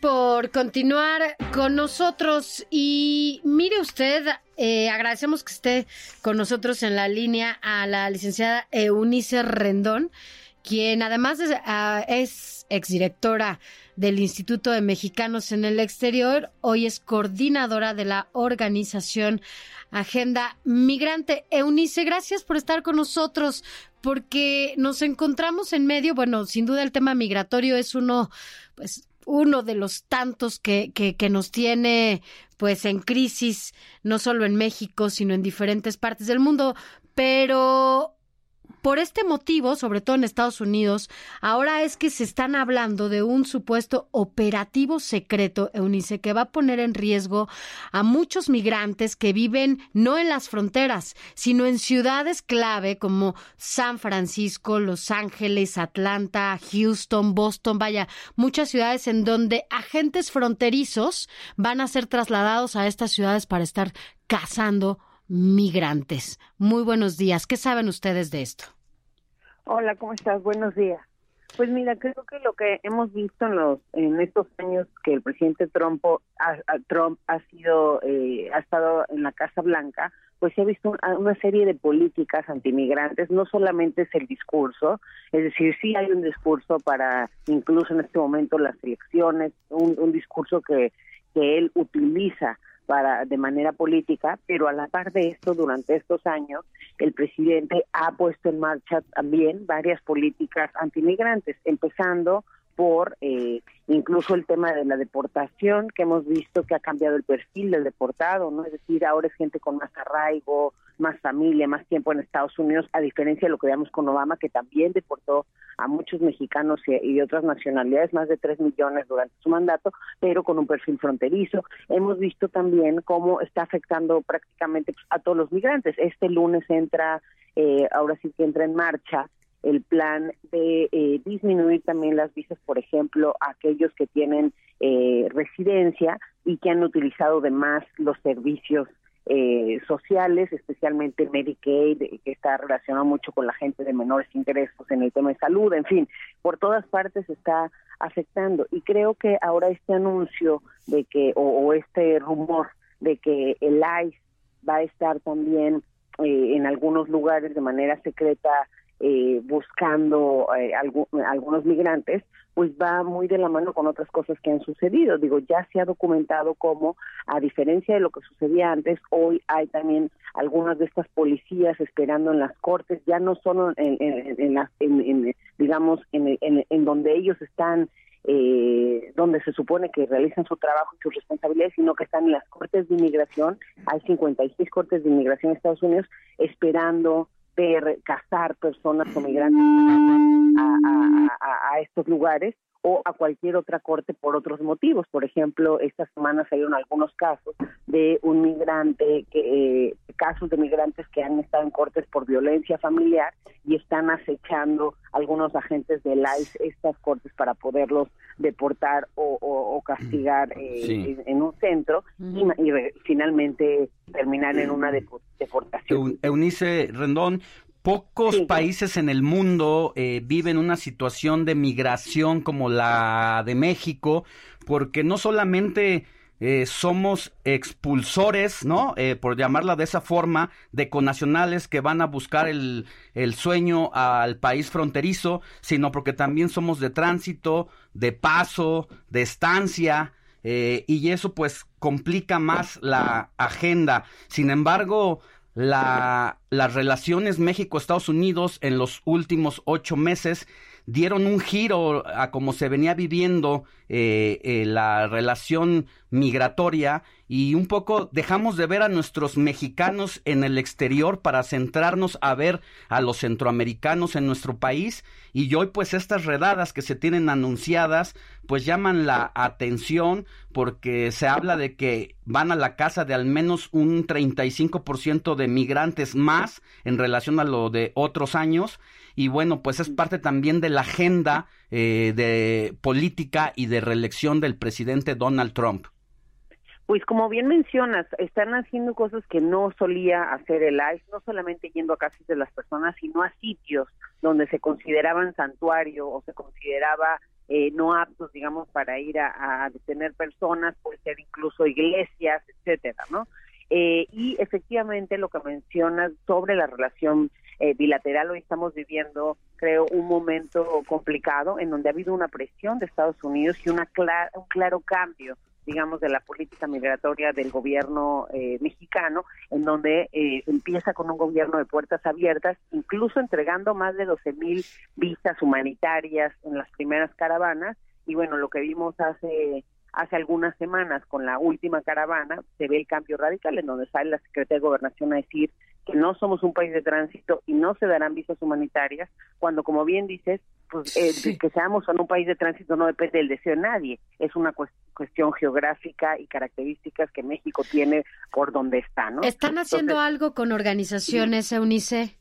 Por continuar con nosotros. Y mire usted, eh, agradecemos que esté con nosotros en la línea a la licenciada Eunice Rendón, quien además es, ah, es exdirectora del Instituto de Mexicanos en el Exterior, hoy es coordinadora de la organización Agenda Migrante. Eunice, gracias por estar con nosotros, porque nos encontramos en medio, bueno, sin duda el tema migratorio es uno, pues, uno de los tantos que, que, que nos tiene pues en crisis, no solo en México, sino en diferentes partes del mundo. Pero por este motivo, sobre todo en Estados Unidos, ahora es que se están hablando de un supuesto operativo secreto, Eunice, que va a poner en riesgo a muchos migrantes que viven no en las fronteras, sino en ciudades clave como San Francisco, Los Ángeles, Atlanta, Houston, Boston, vaya, muchas ciudades en donde agentes fronterizos van a ser trasladados a estas ciudades para estar cazando migrantes. Muy buenos días. ¿Qué saben ustedes de esto? Hola, ¿cómo estás? Buenos días. Pues mira, creo que lo que hemos visto en los en estos años que el presidente Trump ha, Trump ha sido eh, ha estado en la Casa Blanca, pues se ha visto una serie de políticas antimigrantes. No solamente es el discurso, es decir, sí hay un discurso para incluso en este momento las elecciones, un, un discurso que que él utiliza para de manera política, pero a la par de esto, durante estos años, el presidente ha puesto en marcha también varias políticas antimigrantes, empezando por eh, incluso el tema de la deportación, que hemos visto que ha cambiado el perfil del deportado, ¿no? Es decir, ahora es gente con más arraigo, más familia, más tiempo en Estados Unidos, a diferencia de lo que veíamos con Obama, que también deportó a muchos mexicanos y, de otras nacionalidades, más de 3 millones durante su mandato, pero con un perfil fronterizo. Hemos visto también cómo está afectando prácticamente pues, a todos los migrantes. Este lunes entra, eh, ahora sí que entra en marcha el plan de eh, disminuir también las visas, por ejemplo, a aquellos que tienen eh, residencia y que han utilizado de más los servicios eh, sociales, especialmente Medicaid, que está relacionado mucho con la gente de menores ingresos en el tema de salud, en fin, por todas partes está afectando. Y creo que ahora este anuncio de que, o, este rumor de que el ICE va a estar también en algunos lugares de manera secreta eh, buscando eh, algunos migrantes, pues va muy de la mano con otras cosas que han sucedido. Digo, ya se ha documentado cómo, a diferencia de lo que sucedía antes, hoy hay también algunas de estas policías esperando en las cortes, ya no solo en, en, en, digamos, en, en, donde ellos están eh, donde se supone que realizan su trabajo y sus responsabilidades, sino que están en las cortes de inmigración. Hay 56 cortes de inmigración en Estados Unidos esperando ver cazar personas o migrantes a, estos lugares o a cualquier otra corte por otros motivos. Por ejemplo, esta semana salieron algunos casos de un migrante, que, eh, casos de migrantes que han estado en cortes por violencia familiar y están acechando algunos agentes del ICE estas cortes para poderlos deportar o, castigar eh, en, un centro y, finalmente terminar en una deportación. Eunice Rendón, Pocos países en el mundo eh, viven una situación de migración como la de México, porque no solamente eh, somos expulsores, ¿no? Eh, por llamarla de esa forma, de conacionales que van a buscar el, el sueño al país fronterizo, sino porque también somos de tránsito, de paso, de estancia, y eso pues complica más la agenda. Sin embargo, la, las relaciones México-Estados Unidos en los últimos ocho meses dieron un giro a cómo se venía viviendo eh, eh, la relación migratoria y un poco dejamos de ver a nuestros mexicanos en el exterior para centrarnos a ver a los centroamericanos en nuestro país y hoy pues estas redadas que se tienen anunciadas pues llaman la atención porque se habla de que van a la casa de al menos un 35% de migrantes más en relación a lo de otros años y bueno pues es parte también de la agenda eh, de política y de reelección del presidente Donald Trump. Pues como bien mencionas, están haciendo cosas que no solía hacer el ICE, no solamente yendo a casas de las personas, sino a sitios donde se consideraban santuario o se consideraba eh, no aptos, digamos, para ir a, detener personas, puede ser incluso iglesias, etcétera, ¿no? Eh, y efectivamente lo que mencionas sobre la relación eh, bilateral, hoy estamos viviendo, creo, un momento complicado en donde ha habido una presión de Estados Unidos y una un claro cambio digamos, de la política migratoria del gobierno eh, mexicano, en donde eh, empieza con un gobierno de puertas abiertas, incluso entregando más de 12 mil visas humanitarias en las primeras caravanas. Y bueno, lo que vimos hace hace algunas semanas con la última caravana, se ve el cambio radical en donde sale la Secretaría de Gobernación a decir que no somos un país de tránsito y no se darán visas humanitarias, cuando como bien dices, pues eh, que seamos un país de tránsito no depende del deseo de nadie, es una cuestión geográfica y características que México tiene por donde está, ¿no? ¿Están haciendo algo con organizaciones, Eunice?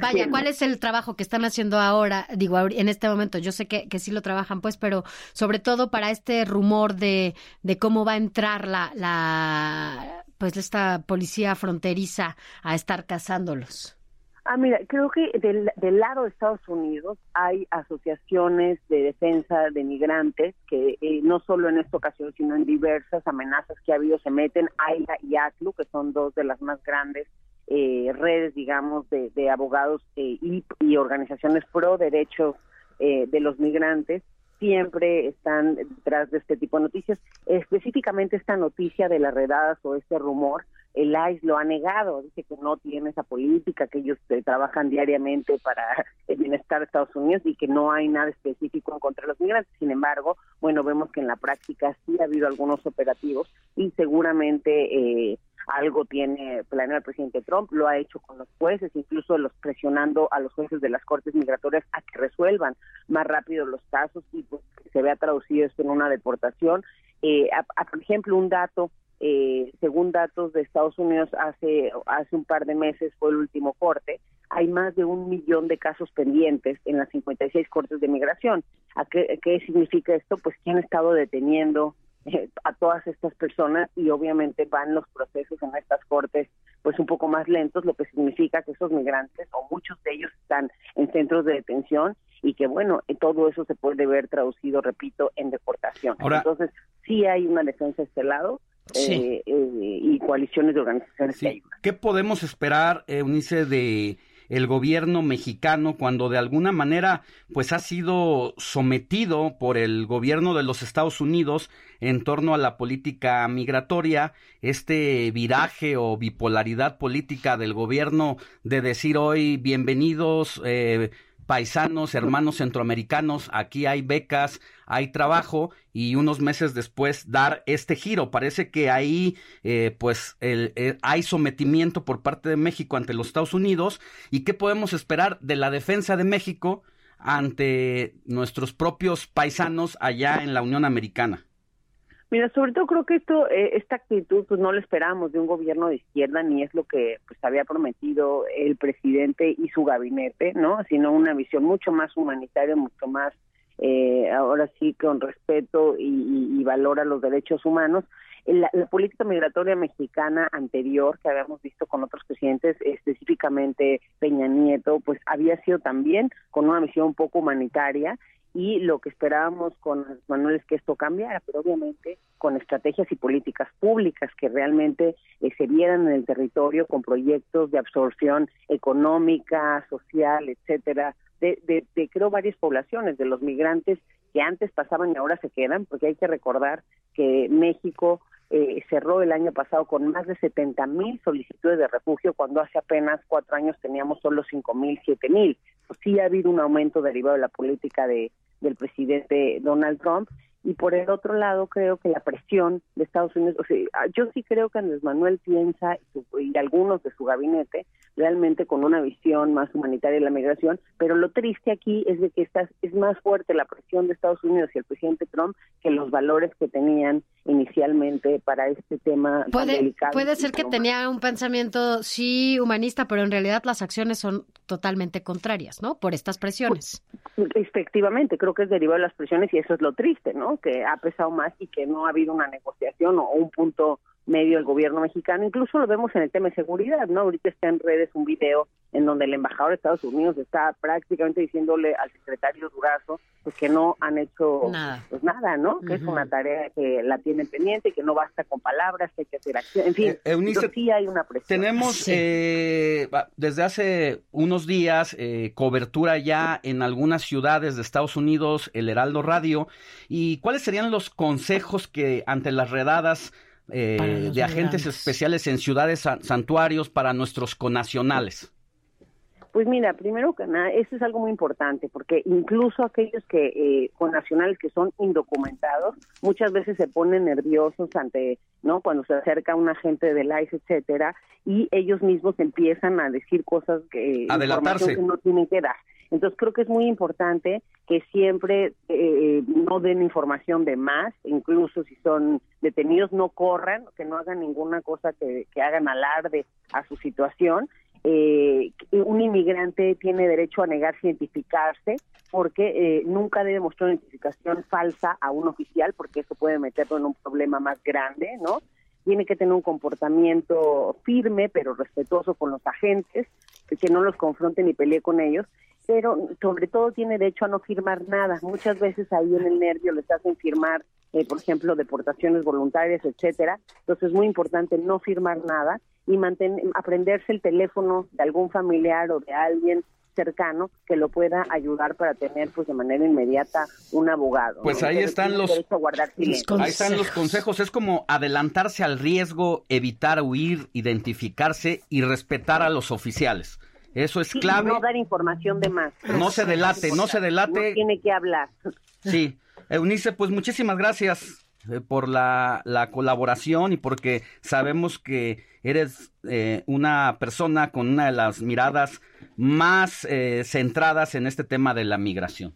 Vaya, ¿cuál es el trabajo que están haciendo ahora? Digo, en este momento, yo sé que, que sí lo trabajan, pues, pero sobre todo para este rumor de, de cómo va a entrar la, la, pues, esta policía fronteriza a estar cazándolos. Ah, mira, creo que del, del, lado de Estados Unidos hay asociaciones de defensa de migrantes que eh, no solo en esta ocasión, sino en diversas amenazas que ha habido se meten, AILA y ACLU, que son dos de las más grandes eh, redes, digamos, de, de abogados eh, y, organizaciones pro derechos eh, de los migrantes, siempre están detrás de este tipo de noticias. Específicamente esta noticia de las redadas o este rumor el ICE lo ha negado, dice que no tiene esa política, que ellos eh, trabajan diariamente para el bienestar de Estados Unidos y que no hay nada específico en contra de los migrantes. Sin embargo, bueno, vemos que en la práctica sí ha habido algunos operativos y seguramente eh, algo tiene planeado el presidente Trump, lo ha hecho con los jueces, incluso los presionando a los jueces de las cortes migratorias a que resuelvan más rápido los casos y pues, se vea traducido esto en una deportación. Eh, por ejemplo, un dato eh, según datos de Estados Unidos hace hace un par de meses fue el último corte, hay más de un millón de casos pendientes en las 56 cortes de migración. ¿A qué, qué significa esto? Pues que han estado deteniendo eh, a todas estas personas y obviamente van los procesos en estas cortes pues un poco más lentos, lo que significa que esos migrantes o muchos de ellos están en centros de detención y que bueno, todo eso se puede ver traducido, repito, en deportación. Entonces, sí hay una defensa de este lado, eh, eh, y coaliciones de organizaciones ¿Qué podemos esperar, Eunice, de el gobierno mexicano cuando de alguna manera pues ha sido sometido por el gobierno de los Estados Unidos en torno a la política migratoria, este viraje o bipolaridad política del gobierno de decir hoy bienvenidos eh, paisanos, hermanos centroamericanos, aquí hay becas, hay trabajo y unos meses después dar este giro. Parece que ahí eh, pues eh, hay sometimiento por parte de México ante los Estados Unidos y qué podemos esperar de la defensa de México ante nuestros propios paisanos allá en la Unión Americana. Mira, sobre todo creo que esto, eh, esta actitud, pues no lo esperábamos de un gobierno de izquierda, ni es lo que pues había prometido el presidente y su gabinete, ¿no? Sino una visión mucho más humanitaria, mucho más, eh, ahora sí, con respeto y, y, valor a los derechos humanos. La, la, política migratoria mexicana anterior que habíamos visto con otros presidentes, específicamente Peña Nieto, pues había sido también con una visión un poco humanitaria y lo que esperábamos con Manuel es que esto cambiara, pero obviamente con estrategias y políticas públicas que realmente eh, se vieran en el territorio con proyectos de absorción económica, social, etcétera, de, de, de creo varias poblaciones, de los migrantes que antes pasaban y ahora se quedan, porque hay que recordar que México eh, cerró el año pasado con más de 70 mil solicitudes de refugio, cuando hace apenas cuatro años teníamos solo 5 mil, 7 mil. Pues sí ha habido un aumento derivado de la política de, del presidente Donald Trump y por el otro lado creo que la presión de Estados Unidos, o sea, yo sí creo que Andrés Manuel piensa y algunos de su gabinete realmente con una visión más humanitaria de la migración, pero lo triste aquí es de que esta, es más fuerte la presión de Estados Unidos y el presidente Trump que los valores que tenían inicialmente para este tema puede, tan delicado. Puede ser que tenía un pensamiento sí humanista, pero en realidad las acciones son totalmente contrarias, ¿no? Por estas presiones. Efectivamente, creo que es derivado de las presiones y eso es lo triste, ¿no? Que ha pesado más y que no ha habido una negociación o un punto medio el gobierno mexicano. Incluso lo vemos en el tema de seguridad, ¿no? Ahorita está en redes un video en donde el embajador de Estados Unidos está prácticamente diciéndole al secretario Durazo pues que no han hecho nada, pues nada ¿no? Que es una tarea que la tienen pendiente, que no basta con palabras, que hay que hacer acción. En fin, eh, sí hay una presión. Tenemos eh, desde hace unos días eh, cobertura ya en algunas ciudades de Estados Unidos, el Heraldo Radio. ¿Y cuáles serían los consejos que ante las redadas eh, de agentes especiales en ciudades santuarios para nuestros conacionales? Pues mira, primero que nada, eso es algo muy importante, porque incluso aquellos que eh, con nacionales que son indocumentados, muchas veces se ponen nerviosos ante, ¿no? Cuando se acerca un agente del ICE, etcétera, y ellos mismos empiezan a decir cosas que, que no tienen que dar. Entonces creo que es muy importante que siempre eh, no den información de más, incluso si son detenidos, no corran, que no hagan ninguna cosa que, hagan alarde a su situación. Eh, un inmigrante tiene derecho a negarse a identificarse porque eh, nunca debe mostrar una identificación falsa a un oficial porque eso puede meterlo en un problema más grande, ¿no? Tiene que tener un comportamiento firme pero respetuoso con los agentes, que no los confronte ni pelee con ellos pero sobre todo tiene derecho a no firmar nada. Muchas veces ahí en el nervio les hacen firmar, eh, por ejemplo, deportaciones voluntarias, etcétera. Entonces es muy importante no firmar nada y mantener, aprenderse el teléfono de algún familiar o de alguien cercano que lo pueda ayudar para tener pues de manera inmediata un abogado. Pues ahí están los, ahí están los consejos, es como adelantarse al riesgo, evitar huir, identificarse y respetar a los oficiales. Eso es clave. No dar información de más. No se delate, no se delate. No tiene que hablar. Sí. Eunice, pues muchísimas gracias eh, por la, colaboración y porque sabemos que eres eh, una persona con una de las miradas más eh, centradas en este tema de la migración.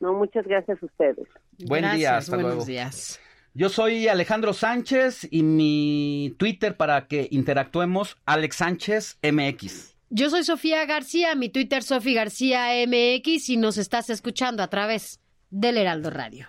No, muchas gracias a ustedes. Buen día, hasta buenos días. Yo soy Alejandro Sánchez y mi Twitter para que interactuemos, Alex Sánchez MX. Yo soy Sofía García, mi Twitter Sofía García MX y nos estás escuchando a través del Heraldo Radio.